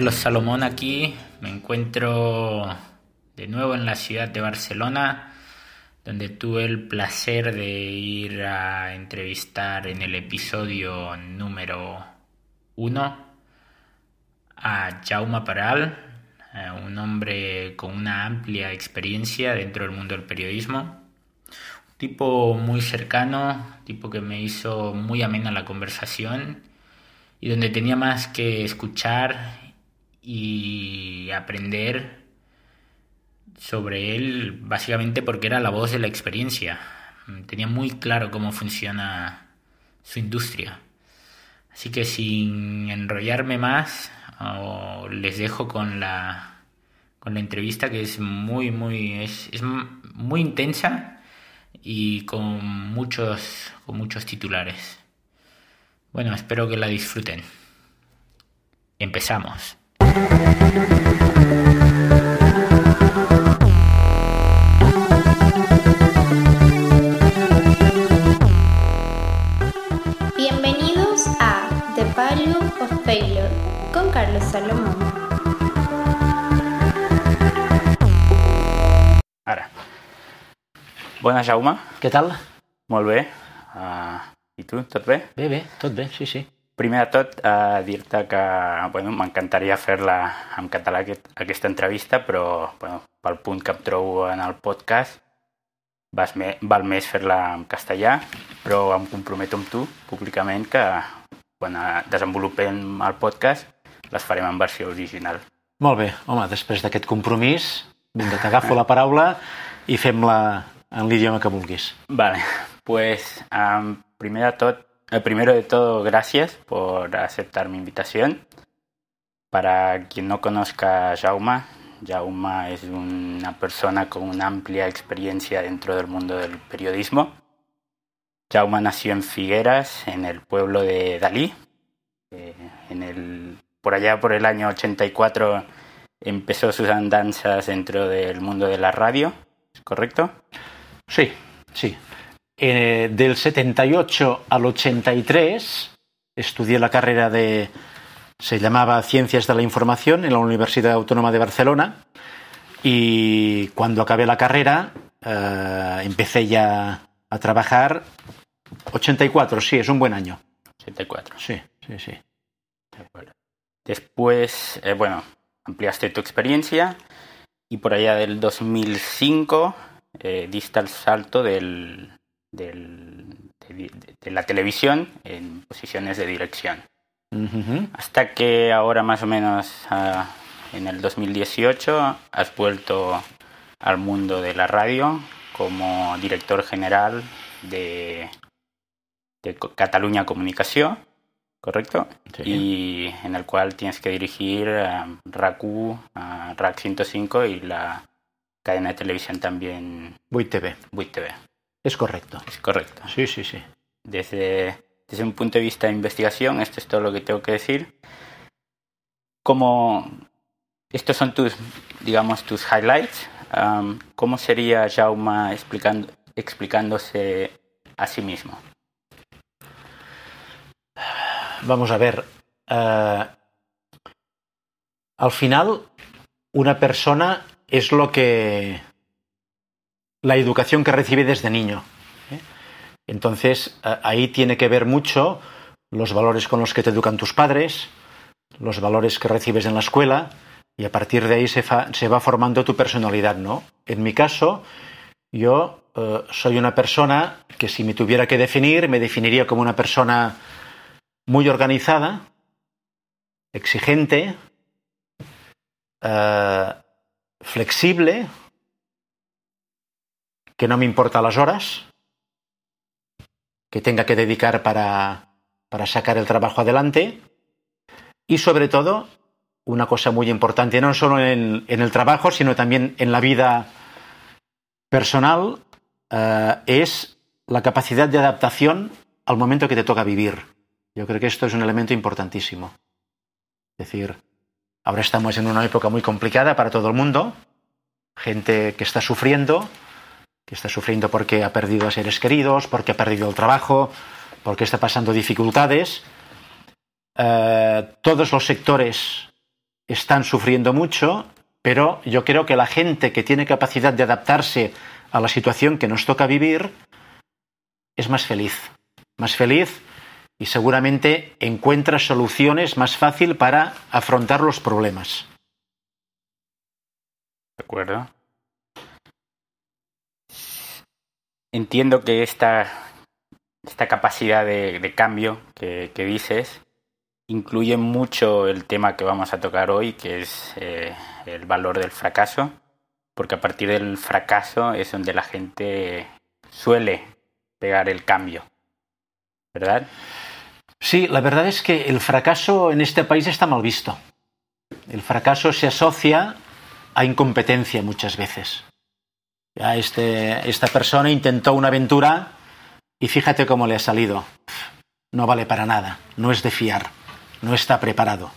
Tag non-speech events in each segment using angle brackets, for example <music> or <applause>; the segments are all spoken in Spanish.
Carlos Salomón aquí. Me encuentro de nuevo en la ciudad de Barcelona, donde tuve el placer de ir a entrevistar en el episodio número uno a Jaume Paral, eh, un hombre con una amplia experiencia dentro del mundo del periodismo. Un tipo muy cercano, tipo que me hizo muy amena la conversación y donde tenía más que escuchar y aprender sobre él básicamente porque era la voz de la experiencia. Tenía muy claro cómo funciona su industria. Así que sin enrollarme más, les dejo con la, con la entrevista que es muy, muy, es, es muy intensa y con muchos, con muchos titulares. Bueno, espero que la disfruten. Empezamos. Bienvenidos a The Value of Failure con Carlos Salomón. Ara. Bona, Jaume. Què tal? Molt bé. Uh, I tu, tot bé? Bé, bé, tot bé, sí, sí. Primer de tot, uh, dir-te que bueno, m'encantaria fer-la en català aquest, aquesta entrevista, però bueno, pel punt que em trobo en el podcast vas me, val més fer-la en castellà, però em comprometo amb tu públicament que quan desenvolupem el podcast les farem en versió original. Molt bé, home, després d'aquest compromís, vinga, t'agafo la paraula i fem-la en l'idioma que vulguis. Vale, pues um, primer de tot, eh, primero de todo, gracias por aceptar mi invitación. Para quien no conozca a Jauma, Jauma es una persona con una amplia experiencia dentro del mundo del periodismo. Jauma nació en Figueras, en el pueblo de Dalí. Eh, en el, por allá por el año 84 empezó sus andanzas dentro del mundo de la radio, ¿es correcto? Sí, sí. Eh, del 78 al 83 estudié la carrera de se llamaba Ciencias de la Información en la Universidad Autónoma de Barcelona y cuando acabé la carrera eh, empecé ya a trabajar 84, sí, es un buen año. 84. Sí, sí, sí. De acuerdo. Después, eh, bueno, ampliaste tu experiencia y por allá del 2005 eh, diste el salto del, del, de, de, la televisión en posiciones de dirección. Uh -huh. Hasta que ahora más o menos uh, en el 2018 has vuelto al mundo de la radio como director general de, de Cataluña Comunicación, ¿correcto? Sí. Y en el cual tienes que dirigir uh, RACU, uh, RAC 105 y la cadena de televisión también Buit TV. Es correcto. Es correcto. Sí, sí, sí. Desde, desde un punto de vista de investigación, esto es todo lo que tengo que decir. Como estos son tus, digamos, tus highlights, um, ¿cómo sería Jauma explicando, explicándose a sí mismo? Vamos a ver. Uh, al final, una persona es lo que la educación que recibe desde niño. ¿eh? Entonces, ahí tiene que ver mucho los valores con los que te educan tus padres, los valores que recibes en la escuela, y a partir de ahí se, va formando tu personalidad, ¿no? En mi caso, yo uh, soy una persona que si me tuviera que definir, me definiría como una persona muy organizada, exigente, uh, flexible, que no me importa las horas, que tenga que dedicar para, para sacar el trabajo adelante y sobre todo una cosa muy importante, no solo en, el trabajo, sino también en la vida personal, uh, es la capacidad de adaptación al momento que te toca vivir. Yo creo que esto es un elemento importantísimo. Es decir, ahora estamos en una época muy complicada para todo el mundo, gente que está sufriendo, está sufriendo porque ha perdido a seres queridos, porque ha perdido el trabajo, porque está pasando dificultades. Uh, todos los sectores están sufriendo mucho, pero yo creo que la gente que tiene capacidad de adaptarse a la situación que nos toca vivir es más feliz, más feliz y seguramente encuentra soluciones más fácil para afrontar los problemas. De acuerdo. Entiendo que esta, esta capacidad de, cambio que, dices incluye mucho el tema que vamos a tocar hoy, que es eh, el valor del fracaso, porque a partir del fracaso es donde la gente suele pegar el cambio, ¿verdad? Sí, la verdad es que el fracaso en este país está mal visto. El fracaso se asocia a incompetencia muchas veces. Este, esta persona intentó una aventura y fíjate cómo le ha salido. No vale para nada, no es de fiar, no está preparado.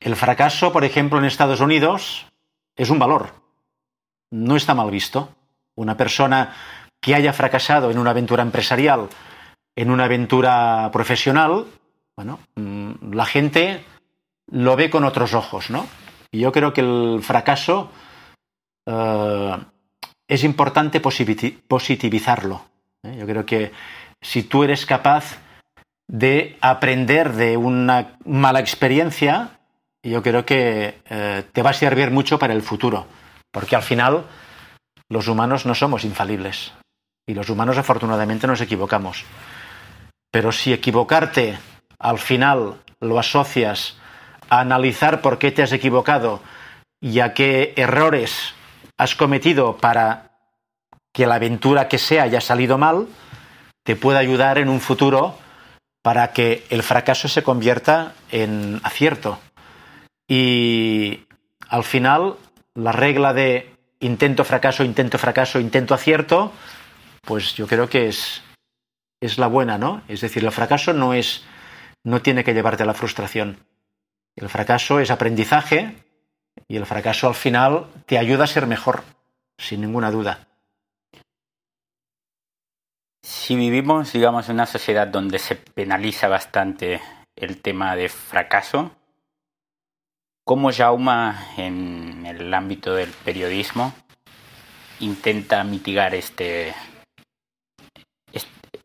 El fracaso, por ejemplo, en Estados Unidos es un valor. No está mal visto. Una persona que haya fracasado en una aventura empresarial, en una aventura profesional, bueno, mm, la gente lo ve con otros ojos, ¿no? Y yo creo que el fracaso eh, es importante positivizarlo. ¿eh? Yo creo que si tú eres capaz de aprender de una mala experiencia, yo creo que eh, te va a servir mucho para el futuro, porque al final los humanos no somos infalibles y los humanos afortunadamente nos equivocamos. Pero si equivocarte al final lo asocias a analizar por qué te has equivocado y a qué errores has cometido para que la aventura que sea haya salido mal, te puede ayudar en un futuro para que el fracaso se convierta en acierto. Y al final, la regla de intento, fracaso, intento, fracaso, intento, acierto, pues yo creo que es, es la buena, ¿no? Es decir, el fracaso no es no tiene que llevarte a la frustración. El fracaso es aprendizaje y el fracaso al final te ayuda a ser mejor, sin ninguna duda. Si vivimos, digamos, en una sociedad donde se penaliza bastante el tema de fracaso, ¿cómo Jauma en el ámbito del periodismo intenta mitigar este,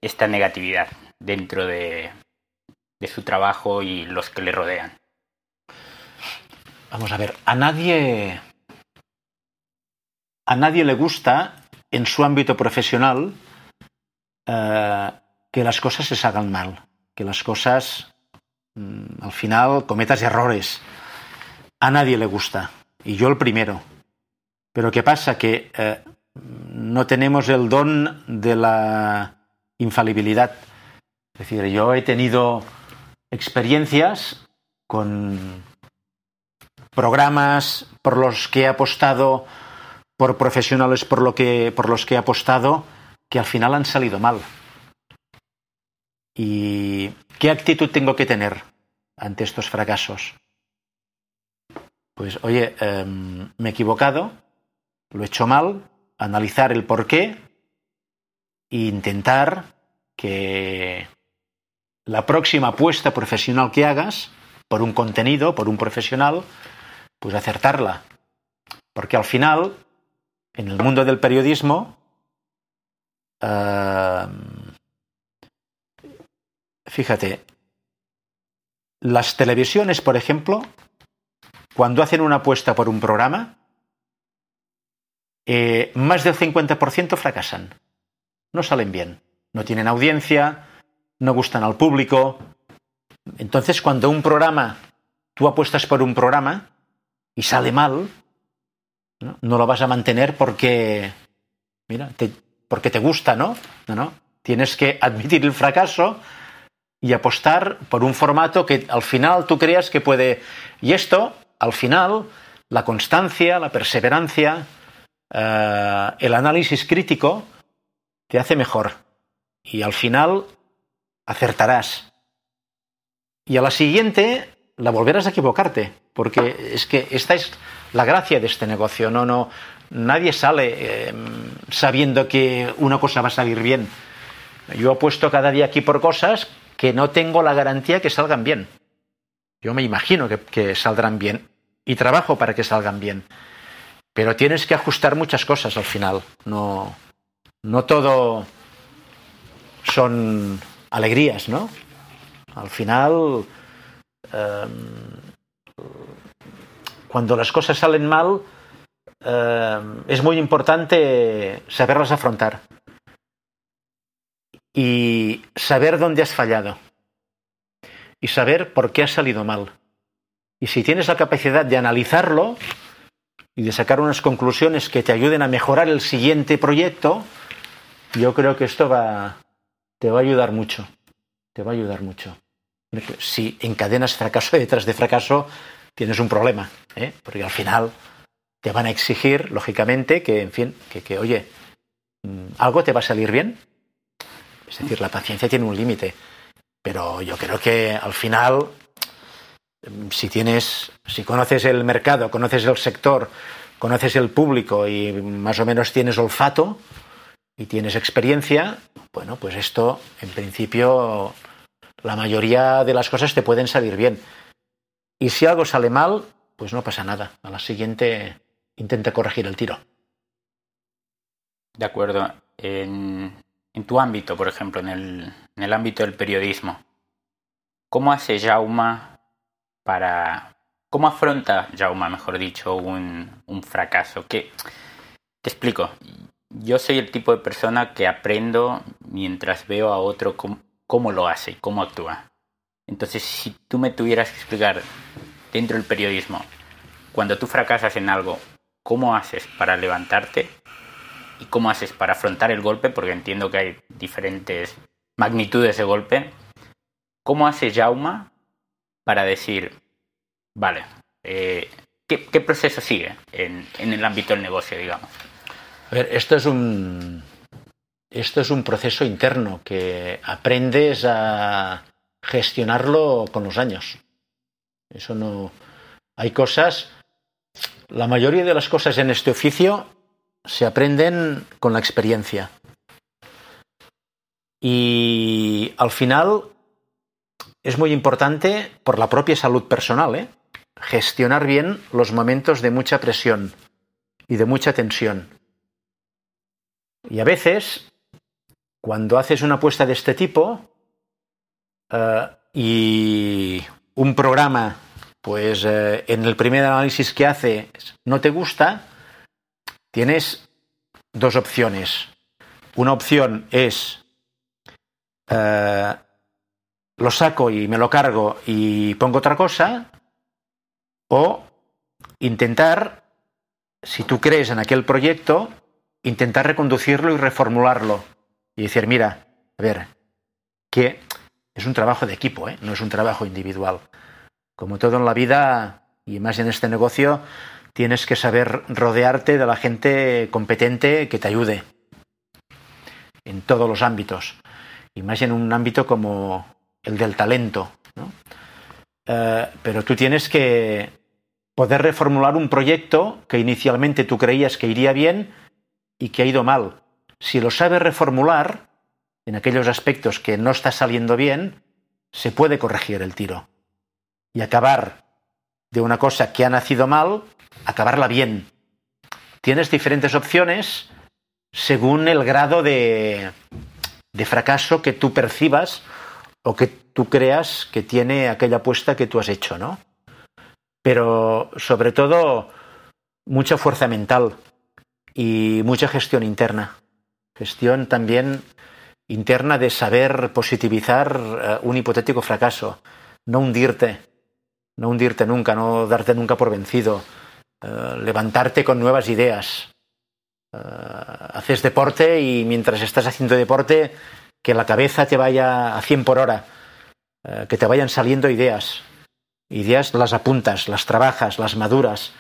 esta negatividad dentro de, de su trabajo y los que le rodean? Vamos a ver, a nadie. A nadie le gusta en su ámbito profesional eh, que las cosas se hagan mal, que las cosas mm, al final cometas errores. A nadie le gusta, y yo el primero. Pero ¿qué pasa? Que eh, no tenemos el don de la infalibilidad. Es decir, yo he tenido experiencias con programas por los que he apostado, por profesionales por, lo que, por los que he apostado, que al final han salido mal. ¿Y qué actitud tengo que tener ante estos fracasos? Pues, oye, em, me he equivocado, lo he hecho mal, analizar el por qué e intentar que la próxima apuesta profesional que hagas por un contenido, por un profesional, pues acertarla. Porque al final, en el mundo del periodismo, eh, fíjate, las televisiones, por ejemplo, cuando hacen una apuesta por un programa, eh, más del 50% fracasan. No salen bien. No tienen audiencia, no gustan al público. Entonces, cuando un programa, tú apuestas por un programa, y sale mal, ¿no? lo vas a mantener porque, mira, te, porque te gusta, ¿no? ¿no? No, Tienes que admitir el fracaso y apostar por un formato que al final tú creas que puede... Y esto, al final, la constancia, la perseverancia, eh, el análisis crítico, te hace mejor. Y al final acertarás. Y a la siguiente la volverás a equivocarte, porque es que esta es la gracia de este negocio. No, no, nadie sale em, sabiendo que una cosa va a salir bien. Yo apuesto cada día aquí por cosas que no tengo la garantía que salgan bien. Yo me imagino que, que saldrán bien y trabajo para que salgan bien. Pero tienes que ajustar muchas cosas al final. No, no todo son alegrías, ¿no? Al final, eh, cuando las cosas salen mal, eh, es muy importante saberlas afrontar y saber dónde has fallado y saber por qué has salido mal. Y si tienes la capacidad de analizarlo y de sacar unas conclusiones que te ayuden a mejorar el siguiente proyecto, yo creo que esto va, te va a ayudar mucho. Te va a ayudar mucho. Si encadenas fracaso detrás de fracaso, tienes un problema, ¿eh? porque al final te van a exigir, lógicamente, que, en fin, que, que, oye, mm, algo te va a salir bien. Es decir, la paciencia tiene un límite. Pero yo creo que al final, mm, si tienes, si conoces el mercado, conoces el sector, conoces el público y más o menos tienes olfato y tienes experiencia, bueno, pues esto, en principio, la mayoría de las cosas te pueden salir bien. Y si algo sale mal, pues no pasa nada. A la siguiente intente corregir el tiro. De acuerdo. En, en tu ámbito, por ejemplo, en el, en el, ámbito del periodismo, ¿cómo hace Jauma para... ¿Cómo afronta Jauma, mejor dicho, un, un fracaso? ¿Qué, te explico. Yo soy el tipo de persona que aprendo mientras veo a otro cómo, lo hace cómo actúa. Entonces, si tú me tuvieras que explicar dentro del periodismo, cuando tú fracasas en algo, cómo haces para levantarte y cómo haces para afrontar el golpe, porque entiendo que hay diferentes magnitudes de golpe. ¿Cómo hace Jauma para decir, vale, eh, ¿qué, ¿qué, proceso sigue en, en, el ámbito del negocio, digamos? A ver, esto es un, esto es un proceso interno que aprendes a gestionarlo con los años. Eso no. Hay cosas la mayoría de las cosas en este oficio se aprenden con la experiencia. Y al final es muy importante por la propia salud personal, ¿eh? gestionar bien los momentos de mucha presión y de mucha tensión. Y a veces, cuando haces una apuesta de este tipo uh, y un programa pues eh, en el primer análisis que hace no te gusta, tienes dos opciones. Una opción es eh, lo saco y me lo cargo y pongo otra cosa, o intentar, si tú crees en aquel proyecto, intentar reconducirlo y reformularlo y decir, mira, a ver, que es un trabajo de equipo, ¿eh? no es un trabajo individual. Como todo en la vida, y más en este negocio, tienes que saber rodearte de la gente competente que te ayude en todos los ámbitos, y más en un ámbito como el del talento. ¿no? Uh, pero tú tienes que poder reformular un proyecto que inicialmente tú creías que iría bien y que ha ido mal. Si lo sabes reformular, en aquellos aspectos que no está saliendo bien, se puede corregir el tiro y acabar de una cosa que ha nacido mal, acabarla bien. Tienes diferentes opciones según el grado de, de fracaso que tú percibas o que tú creas que tiene aquella apuesta que tú has hecho, ¿no? Pero sobre todo mucha fuerza mental y mucha gestión interna. Gestión también interna de saber positivizar uh, un hipotético fracaso, no hundirte, no hundirte nunca, no darte nunca por vencido, uh, levantarte con nuevas ideas. Uh, haces deporte y mientras estás haciendo deporte, que la cabeza te vaya a 100 por hora, que te vayan saliendo ideas. Ideas las apuntas, las trabajas, las maduras.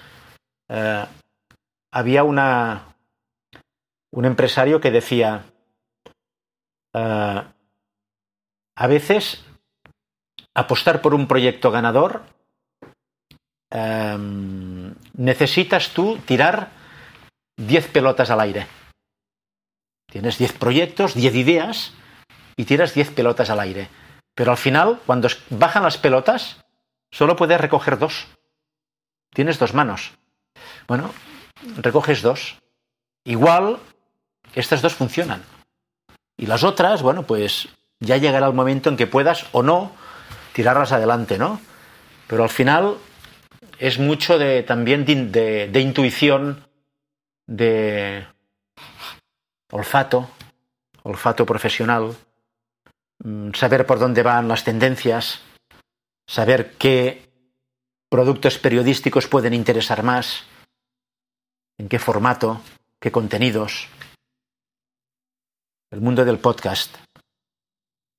había una, un empresario que decía, a veces apostar por un proyecto ganador um, necesitas tú tirar 10 pelotas al aire. Tienes 10 proyectos, 10 ideas y tiras 10 pelotas al aire. Pero al final, cuando bajan las pelotas, solo puedes recoger dos. Tienes dos manos. Bueno, recoges dos. Igual, estas dos funcionan. Y las otras, bueno, pues ya llegará el momento en que puedas o no tirarlas adelante, ¿no? Pero al final es mucho de, también de, de intuición, de olfato, olfato profesional, mm, saber por dónde van las tendencias, saber qué productos periodísticos pueden interesar más, en qué formato, qué contenidos. El mundo del podcast.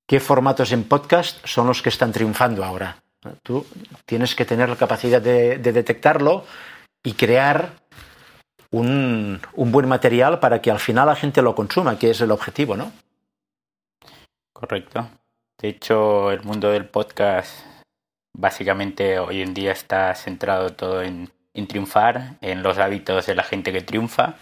¿Qué formatos en podcast son los que están triunfando ahora? Tú tienes que tener la capacidad de, de detectarlo y crear un, buen material para que al final la gente lo consuma, que es el objetivo, ¿no? Correcto. De hecho, el mundo del podcast básicamente hoy en día está centrado todo en triunfar, en los hábitos de la gente que triunfa.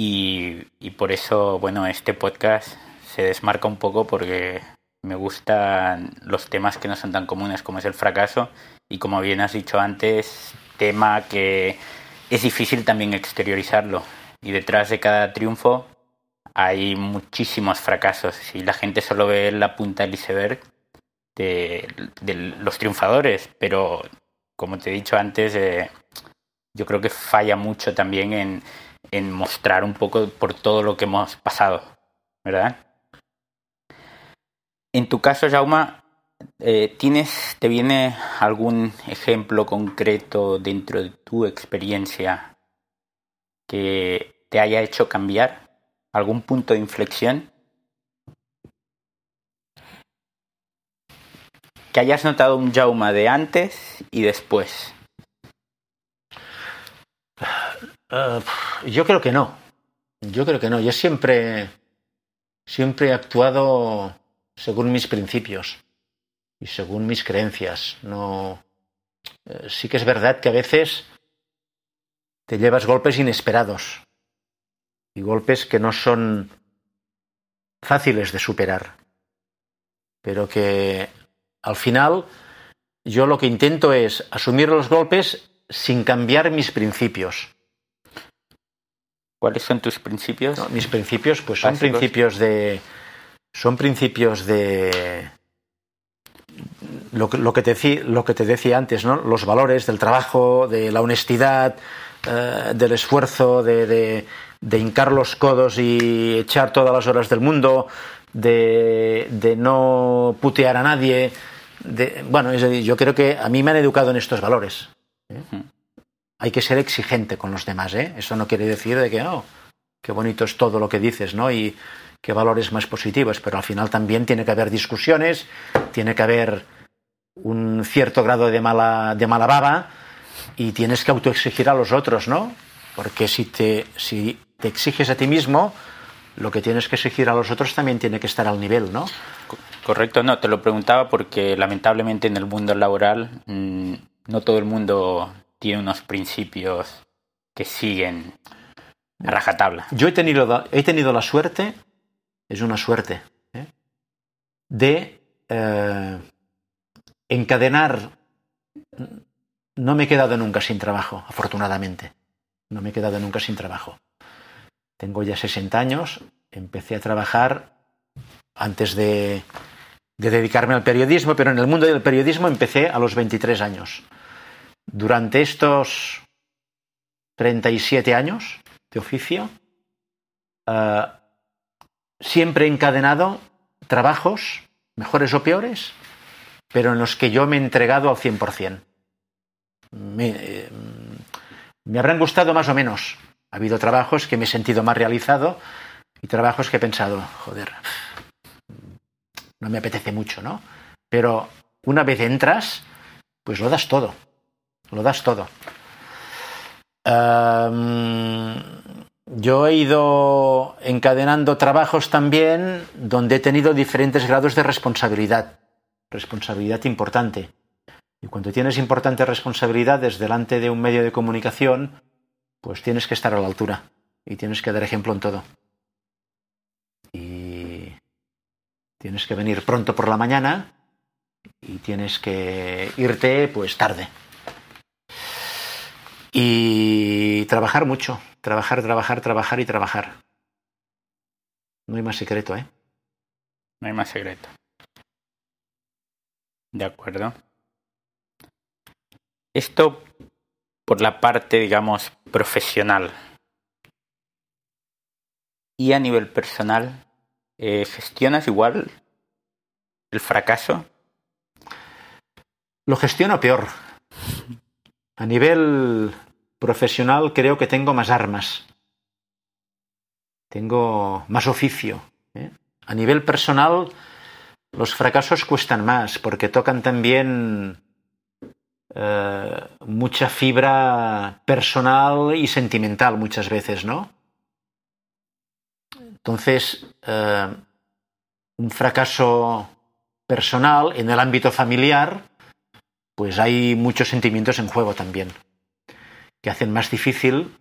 Y, por eso, bueno, este podcast se desmarca un poco porque me gustan los temas que no son tan comunes como es el fracaso. Y como bien has dicho antes, tema que es difícil también exteriorizarlo. Y detrás de cada triunfo hay muchísimos fracasos. Y la gente solo ve la punta del iceberg de, de los triunfadores, pero como te he dicho antes, eh, yo creo que falla mucho también en, en mostrar un poco por todo lo que hemos pasado, ¿verdad? En tu caso, Jauma, eh, ¿tienes, ¿te viene algún ejemplo concreto dentro de tu experiencia que te haya hecho cambiar? ¿Algún punto de inflexión? Que hayas notado un Jauma de antes y después. Uh, yo creo que no. Yo creo que no. Yo siempre, siempre he actuado según mis principios y según mis creencias. No, eh, sí que es verdad que a veces te llevas golpes inesperados y golpes que no son fáciles de superar, pero que al final yo lo que intento es asumir los golpes sin cambiar mis principios. ¿Cuáles son tus principios? No, mis principios, pues son Básicos. principios de son principios de lo, lo, que te, lo, que te, decía antes, ¿no? los valores del trabajo, de la honestidad, eh, del esfuerzo, de, de, de, hincar los codos y echar todas las horas del mundo, de, de no putear a nadie. bueno, es decir, yo creo que a mí me han educado en estos valores. ¿eh? Hay que ser exigente con los demás. ¿eh? Eso no quiere decir de que, oh, qué bonito es todo lo que dices, ¿no? Y, qué valores más positivos, pero al final también tiene que haber discusiones, tiene que haber un cierto grado de mala, de mala baba y tienes que autoexigir a los otros, ¿no? Porque si te, si te exiges a ti mismo, lo que tienes que exigir a los otros también tiene que estar al nivel, ¿no? Correcto, no, te lo preguntaba porque lamentablemente en el mundo laboral mmm, no todo el mundo tiene unos principios que siguen a rajatabla. Yo he tenido, he tenido la suerte es una suerte, ¿eh? de eh, encadenar. No me he quedado nunca sin trabajo, afortunadamente. No me he quedado nunca sin trabajo. Tengo ya 60 años, empecé a trabajar antes de, de dedicarme al periodismo, pero en el mundo del periodismo empecé a los 23 años. Durante estos 37 años de oficio, uh, siempre he encadenado trabajos, mejores o peores, pero en los que yo me he entregado al 100%. Me, eh, me habrán gustado más o menos. Ha habido trabajos que me he sentido más realizado y trabajos que he pensado, joder, no me apetece mucho, ¿no? Pero una vez entras, pues lo das todo, lo das todo. Yo he ido encadenando trabajos también donde he tenido diferentes grados de responsabilidad, responsabilidad importante. Y cuando tienes importantes responsabilidades delante de un medio de comunicación, pues tienes que estar a la altura y tienes que dar ejemplo en todo. Y tienes que venir pronto por la mañana y tienes que irte pues tarde. Y trabajar mucho, trabajar, trabajar, trabajar y trabajar. No hay más secreto, ¿eh? No hay más secreto. De acuerdo. Esto por la parte, digamos, profesional. Y a nivel personal, eh, ¿gestionas igual el fracaso? Lo gestiono peor. A nivel profesional creo que tengo más armas. Tengo más oficio. ¿eh? A nivel personal, los fracasos cuestan más porque tocan también eh, mucha fibra personal y sentimental muchas veces, ¿no? Entonces, eh, un fracaso personal en el ámbito familiar, pues hay muchos sentimientos en juego también, que hacen más difícil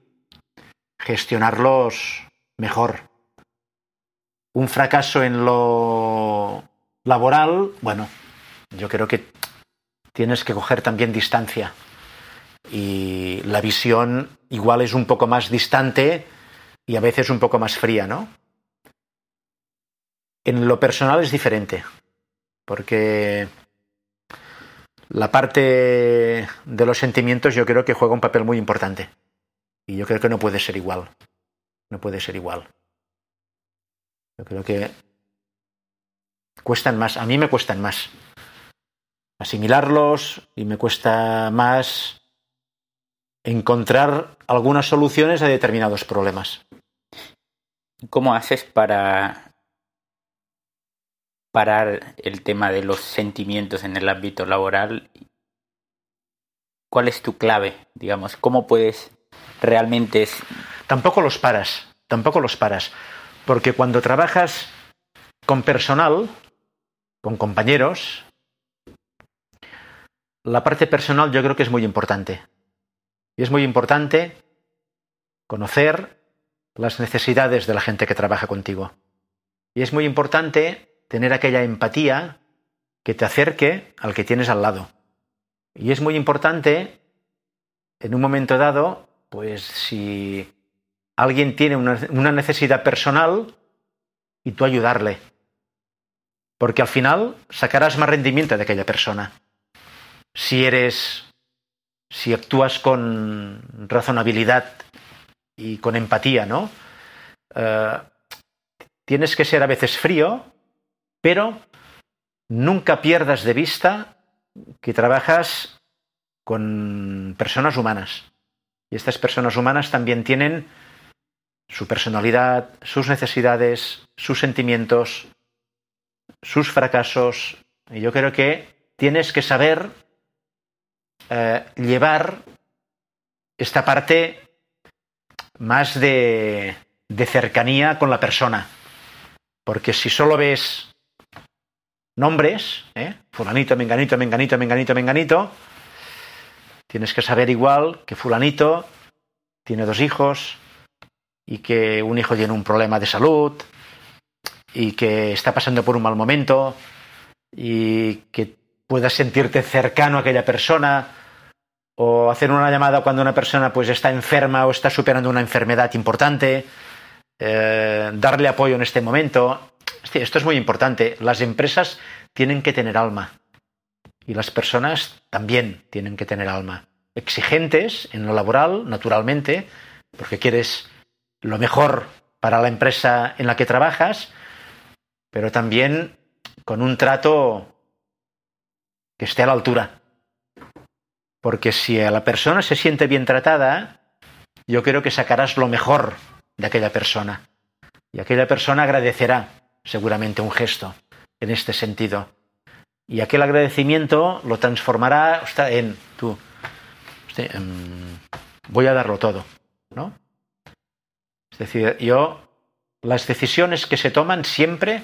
gestionarlos mejor. Un fracaso en lo laboral, bueno, yo creo que tienes que coger también distancia. Y la visión igual es un poco más distante y a veces un poco más fría, ¿no? En lo personal es diferente, porque la parte de los sentimientos yo creo que juega un papel muy importante. Y yo creo que no puede ser igual. No puede ser igual. Yo creo que cuestan más, a mí me cuestan más asimilarlos y me cuesta más encontrar algunas soluciones a determinados problemas. ¿Cómo haces para parar el tema de los sentimientos en el ámbito laboral? ¿Cuál es tu clave? Digamos, ¿cómo puedes realmente... Tampoco los paras, tampoco los paras, porque cuando trabajas con personal, con compañeros, la parte personal yo creo que es muy importante. Y es muy importante conocer las necesidades de la gente que trabaja contigo. Y es muy importante tener aquella empatía que te acerque al que tienes al lado. Y es muy importante, en un momento dado, pues si alguien tiene una, necesidad personal, y tú ayudarle. Porque al final sacarás más rendimiento de aquella persona si eres, si actúas con razonabilidad y con empatía, ¿no? Eh, tienes que ser a veces frío, pero nunca pierdas de vista que trabajas con personas humanas. Y estas personas humanas también tienen su personalidad, sus necesidades, sus sentimientos, sus fracasos. Y yo creo que tienes que saber eh, llevar esta parte más de, de cercanía con la persona. Porque si solo ves nombres, ¿eh? fulanito, menganito, menganito, menganito, menganito, tienes que saber igual que fulanito tiene dos hijos y que un hijo tiene un problema de salud y que está pasando por un mal momento y que puedas sentirte cercano a aquella persona o hacer una llamada cuando una persona pues está enferma o está superando una enfermedad importante, eh, darle apoyo en este momento. Esto es muy importante. Las empresas tienen que tener alma y las personas también tienen que tener alma. Exigentes en lo laboral, naturalmente, porque quieres lo mejor para la empresa en la que trabajas, pero también con un trato que esté a la altura. Porque si a la persona se siente bien tratada, yo creo que sacarás lo mejor de aquella persona. Y aquella persona agradecerá seguramente un gesto en este sentido. Y aquel agradecimiento lo transformará en tú. Em, voy a darlo todo, ¿no? Es decir, yo las decisiones que se toman siempre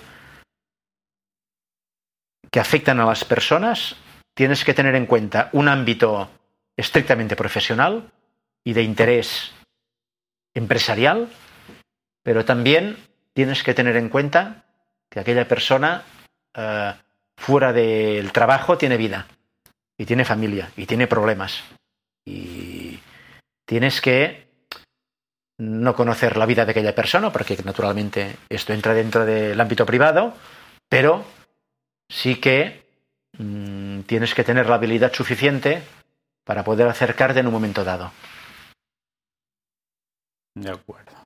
que afectan a las personas tienes que tener en cuenta un ámbito estrictamente profesional y de interés empresarial, pero también tienes que tener en cuenta que aquella persona eh, fuera del trabajo tiene vida y tiene familia y tiene problemas. Y tienes que no conocer la vida de aquella persona, porque naturalmente esto entra dentro del ámbito privado, pero sí que mmm, tienes que tener la habilidad suficiente para poder acercarte en un momento dado. De acuerdo.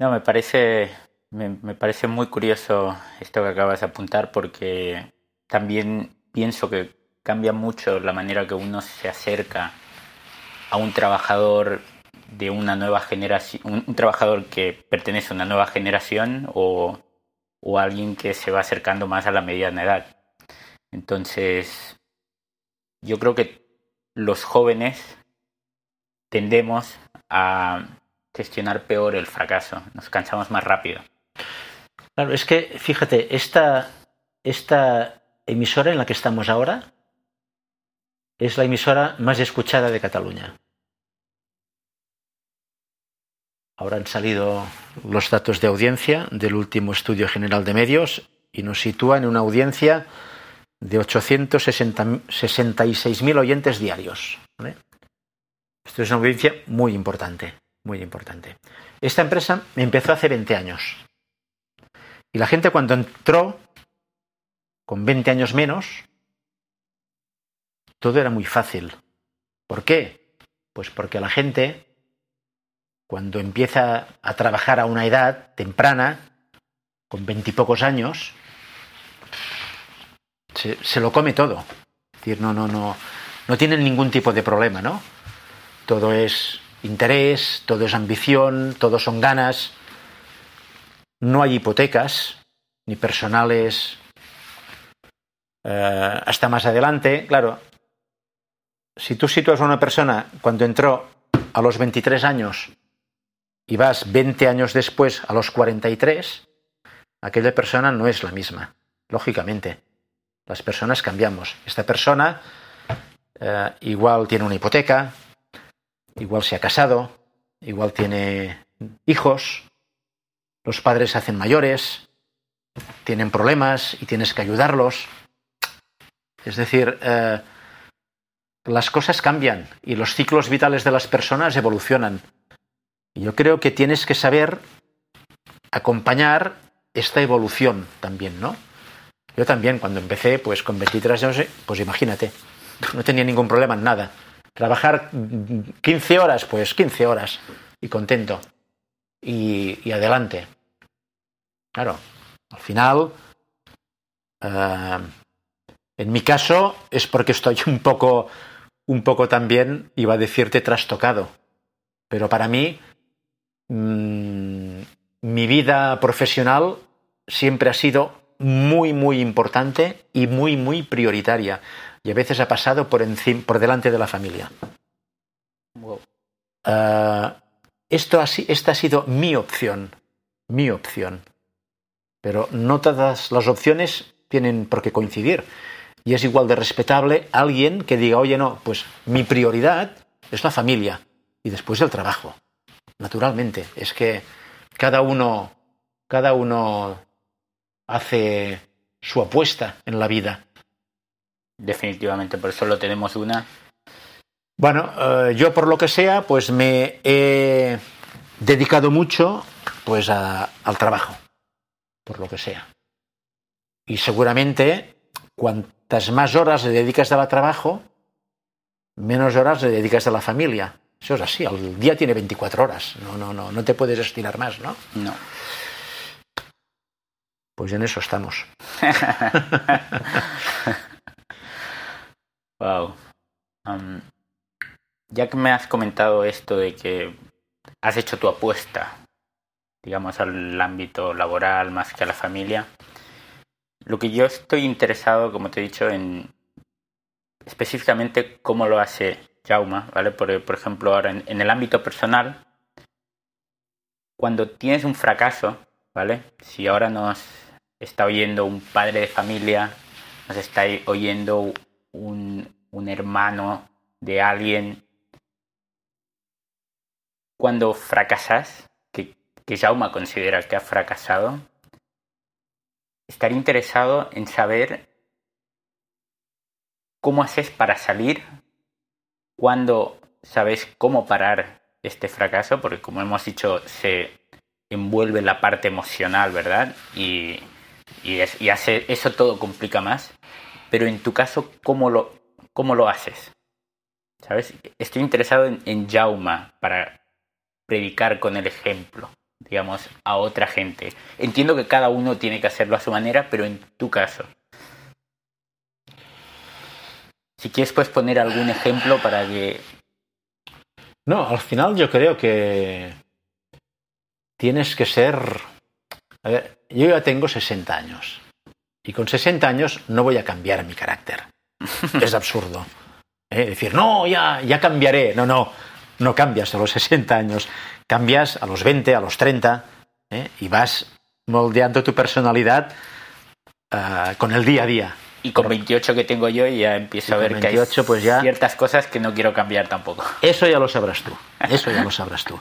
No, me parece, me, me, parece muy curioso esto que acabas de apuntar porque también pienso que cambia mucho la manera que uno se acerca a un trabajador de una nueva generación, un, trabajador que pertenece a una nueva generación o, o alguien que se va acercando más a la mediana edad. Entonces, yo creo que los jóvenes tendemos a gestionar peor el fracaso, nos cansamos más rápido. Claro, es que, fíjate, esta, esta emisora en la que estamos ahora es la emisora más escuchada de Cataluña. Ahora han salido los datos de audiencia del último estudio general de medios y nos sitúa en una audiencia de 866.000 oyentes diarios. Esto es una audiencia muy importante, muy importante. Esta empresa empezó hace 20 años. Y la gente cuando entró, con 20 años menos, todo era muy fácil. ¿Por qué? Pues porque la gente, cuando empieza a trabajar a una edad temprana, con veintipocos años, se, lo come todo. Es decir, no, no, no, no tienen ningún tipo de problema, ¿no? Todo es interés, todo es ambición, todo son ganas. No hay hipotecas, ni personales eh, hasta más adelante. Claro, si tú sitúas a una persona cuando entró a los 23 años y vas 20 años después a los 43, aquella persona no es la misma, lógicamente. Las personas cambiamos. Esta persona eh, igual tiene una hipoteca, igual se ha casado, igual tiene hijos, los padres se hacen mayores, tienen problemas y tienes que ayudarlos. Es decir, eh, las cosas cambian y los ciclos vitales de las personas evolucionan. Yo creo que tienes que saber acompañar esta evolución también, ¿no? Yo también, cuando empecé, pues con 23 años, pues imagínate, no tenía ningún problema en nada. Trabajar 15 horas, pues 15 horas y contento. Y, adelante. Claro, al final, uh, en mi caso es porque estoy un poco, un poco también, iba a decirte, trastocado. Pero para mí, mmm, mi vida profesional siempre ha sido muy, muy importante y muy, muy prioritaria y a veces ha pasado por, encima, por delante de la familia. Wow. Uh, esto ha, esta ha sido mi opción, mi opción. Pero no todas las opciones tienen por qué coincidir. Y es igual de respetable alguien que diga, oye, no, pues mi prioridad es la familia y después el trabajo. Naturalmente, es que cada uno, cada uno hace su apuesta en la vida definitivamente, por eso lo tenemos una. Bueno, eh, yo por lo que sea, pues me he dedicado mucho pues a, al trabajo, por lo que sea. Y seguramente cuantas más horas le dedicas al trabajo, menos horas le dedicas a la familia. Eso es así, el día tiene 24 horas, no, no, no, no te puedes estirar más, ¿no? No. Pues en eso estamos. <laughs> Wow. Ya que me has comentado esto de que has hecho tu apuesta, digamos, al ámbito laboral más que a la familia, lo que yo estoy interesado, como te he dicho, en específicamente cómo lo hace Jauma, ¿vale? Por, por ejemplo, ahora en, en el ámbito personal, cuando tienes un fracaso, ¿vale? Si ahora nos está oyendo un padre de familia, nos está oyendo un, un hermano de alguien. Cuando fracasas, que, que Jauma considera que ha fracasado, estaría interesado en saber cómo haces para salir, cuando sabes cómo parar este fracaso, porque como hemos dicho, se envuelve la parte emocional, ¿verdad? Y, hace, eso todo complica más. Pero en tu caso, ¿cómo lo, cómo lo haces? ¿Sabes? Estoy interesado en, en Jauma para predicar con el ejemplo digamos, a otra gente. Entiendo que cada uno tiene que hacerlo a su manera, pero en tu caso. Si quieres, puedes poner algún ejemplo para que... No, al final yo creo que tienes que ser... A ver, yo ya tengo 60 años. Y con 60 años no voy a cambiar mi carácter. <laughs> es absurdo. ¿eh? Decir, no, ya, ya cambiaré. No, no, no cambias a los 60 años cambias a los 20, a los 30, ¿eh? y vas moldeando tu personalidad uh, con el día a día. Y con 28 que tengo yo ya empiezo a ver 28, que hay pues ya, ciertas cosas que no quiero cambiar tampoco. Eso ya lo sabrás tú, eso ya lo sabrás tú.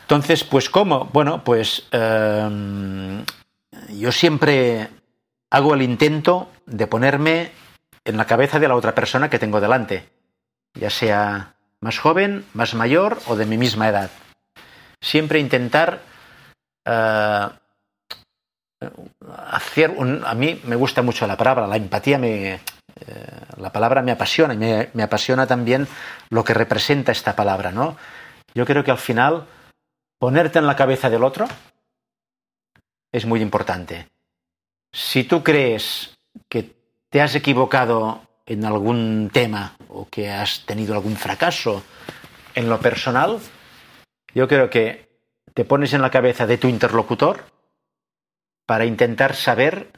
Entonces, pues ¿cómo? Bueno, pues um, yo siempre hago el intento de ponerme en la cabeza de la otra persona que tengo delante, ya sea más joven, más mayor o de mi misma edad siempre intentar uh, hacer un, a mí me gusta mucho la palabra, la empatía me, eh, la palabra me apasiona y me, me, apasiona también lo que representa esta palabra, ¿no? Yo creo que al final ponerte en la cabeza del otro es muy importante. Si tú crees que te has equivocado en algún tema o que has tenido algún fracaso en lo personal, yo creo que te pones en la cabeza de tu interlocutor para intentar saber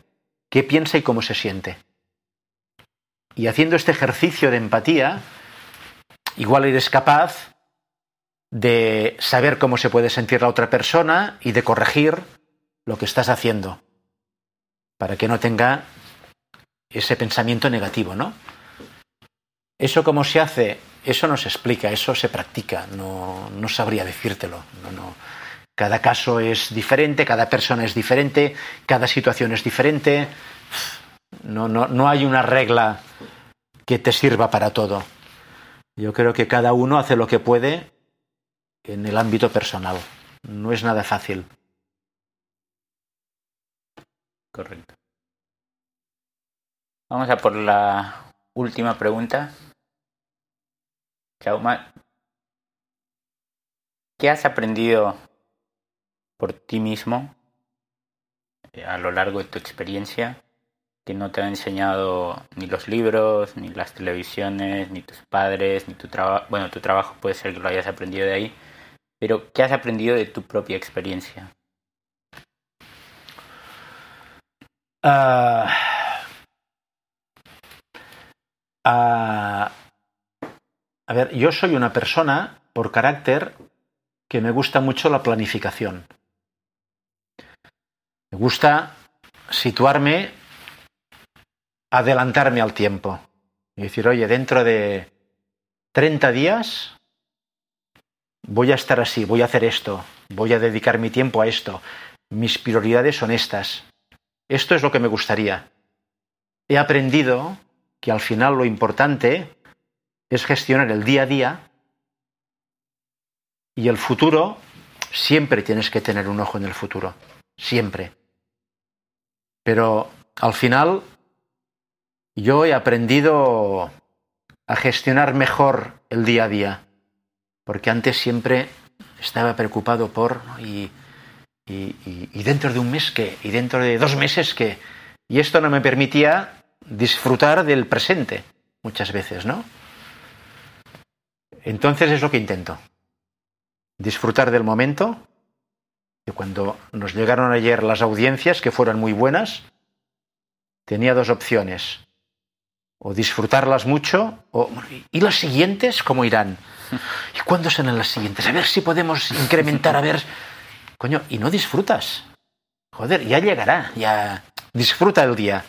qué piensa y cómo se siente. Y haciendo este ejercicio de empatía, igual eres capaz de saber cómo se puede sentir la otra persona y de corregir lo que estás haciendo para que no tenga ese pensamiento negativo, ¿no? Eso cómo se hace eso no se explica, eso se practica, no, no sabría decírtelo. No, no. Cada caso es diferente, cada persona es diferente, cada situación es diferente. No, no, no hay una regla que te sirva para todo. Yo creo que cada uno hace lo que puede en el ámbito personal. No es nada fácil. Correcto. Vamos a por la última pregunta. Chauma, ¿qué has aprendido por ti mismo eh, a lo largo de tu experiencia que no te han enseñado ni los libros, ni las televisiones, ni tus padres, ni tu trabajo? Bueno, tu trabajo puede ser que lo hayas aprendido de ahí, pero ¿qué has aprendido de tu propia experiencia? Uh, a ver, yo soy una persona, por carácter, que me gusta mucho la planificación. Me gusta situarme, adelantarme al tiempo. Y decir, oye, dentro de 30 días voy a estar así, voy a hacer esto, voy a dedicar mi tiempo a esto. Mis prioridades son estas. Esto es lo que me gustaría. He aprendido que al final lo importante es gestionar el día a día y el futuro, siempre tienes que tener un ojo en el futuro, siempre. Pero al final yo he aprendido a gestionar mejor el día a día, porque antes siempre estaba preocupado por y, y, dentro de un mes qué, y dentro de dos meses qué, y esto no me permitía disfrutar del presente muchas veces, ¿no? Entonces es lo que intento. Disfrutar del momento. Y cuando nos llegaron ayer las audiencias, que fueron muy buenas, tenía dos opciones. O disfrutarlas mucho, o... ¿y las siguientes cómo irán? <laughs> ¿Y cuándo serán las siguientes? A ver si podemos incrementar, a ver... Coño, y no disfrutas. Joder, ya llegará, ya... Disfruta del día,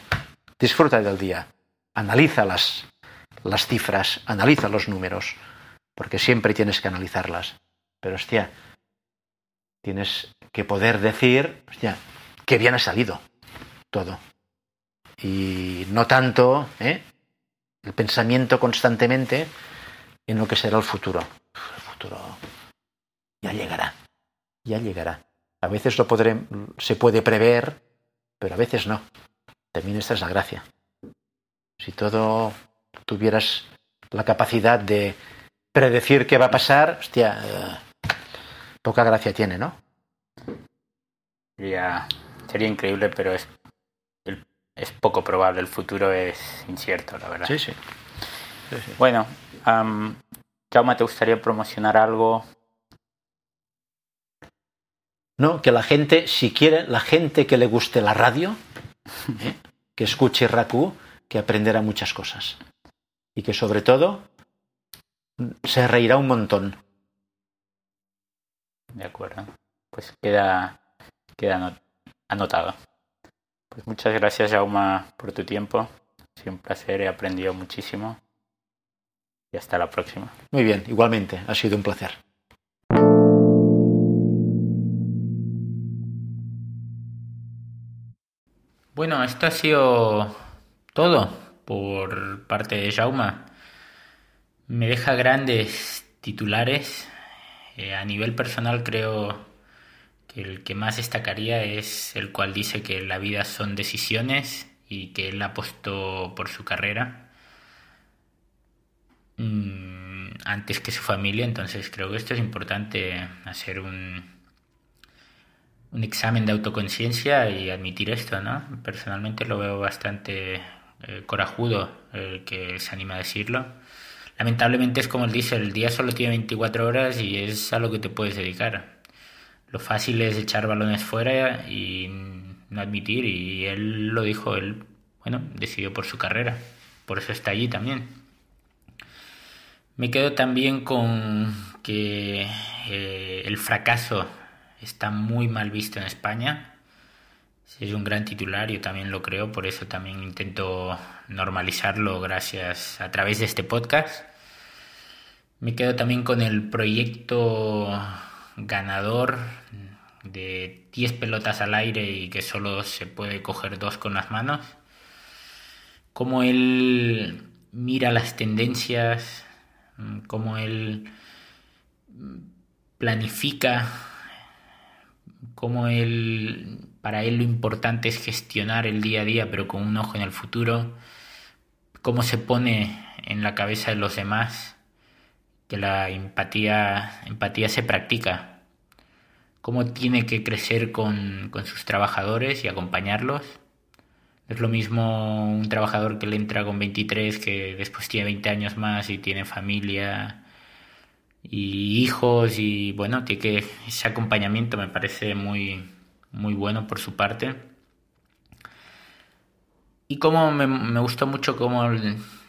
disfruta del día. Analiza las, las cifras, analiza los números porque siempre tienes que analizarlas. Pero hostia, tienes que poder decir, hostia, qué bien ha salido. todo. Y no tanto ¿eh? el pensamiento constantemente en lo que será el futuro. El futuro ya llegará, ya llegará. A veces lo podré, se puede prever, pero a veces no. También esta es la gracia. Si todo tuvieras la capacidad de predecir qué va a pasar, hostia, eh, poca gracia tiene, ¿no? Sería, sería increíble, pero es, es poco probable. El futuro es incierto, la verdad. Sí, sí. Bueno, um, Jaume, ¿te gustaría promocionar algo? No, que la gente, si quiere, la gente que le guste la radio, <laughs> ¿eh? que escuche Raku, que aprenderá muchas cosas. Y que sobre todo se reirá un montón. De acuerdo. Pues queda, queda anotado. Pues muchas gracias, Jauma, por tu tiempo. Ha sido un placer, he aprendido muchísimo. Y hasta la próxima. Muy bien, igualmente, ha sido un placer. Bueno, esto ha sido todo por parte de Jauma. Me deja grandes titulares. Eh, a nivel personal creo que el que más destacaría es el cual dice que la vida son decisiones y que él apostó por su carrera mm, antes que su familia. Entonces creo que esto es importante hacer un, un examen de autoconciencia y admitir esto, ¿no? Personalmente lo veo bastante eh, corajudo el que se anima a decirlo. Lamentablemente es como él dice, el día solo tiene 24 horas y es a lo que te puedes dedicar. Lo fácil es echar balones fuera y no admitir y él lo dijo, él, bueno, decidió por su carrera, por eso está allí también. Me quedo también con que eh, el fracaso está muy mal visto en España. Es un gran titular, yo también lo creo, por eso también intento normalizarlo gracias a través de este podcast. Me quedo también con el proyecto ganador de 10 pelotas al aire y que solo se puede coger dos con las manos. Como él mira las tendencias, como él planifica como él, para él lo importante es gestionar el día a día, pero con un ojo en el futuro, cómo se pone en la cabeza de los demás, que la empatía, empatía se practica, cómo tiene que crecer con, con sus trabajadores y acompañarlos. Es lo mismo un trabajador que le entra con 23 que después tiene 20 años más y tiene familia y hijos y bueno, que ese acompañamiento me parece muy, muy bueno por su parte. Y como me, gustó mucho como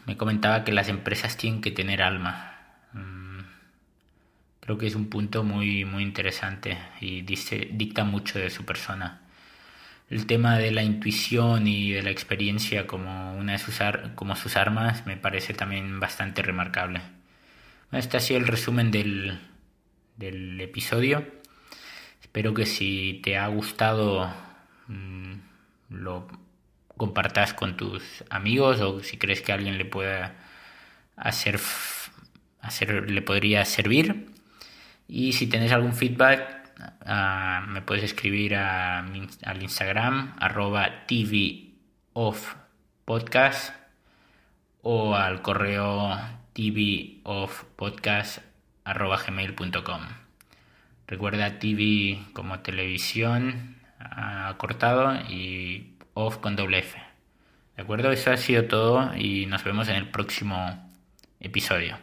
me comentaba que las empresas tienen que tener alma. Mm, creo que es un punto muy, muy interesante y dice, dicta mucho de su persona. El tema de la intuición y de la experiencia como una de sus, como sus armas me parece también bastante remarcable. Este ha sido el resumen del, del episodio. Espero que si te ha gustado mm, lo compartas con tus amigos o si crees que alguien le pueda hacer, hacer le podría servir. Y si tenés algún feedback, ah, me puedes escribir al Instagram arroba o al correo tvofpodcast.gmail.com Recuerda TV como televisión acortado y off con doble F. ¿De acuerdo? Eso ha sido todo y nos vemos en el próximo episodio.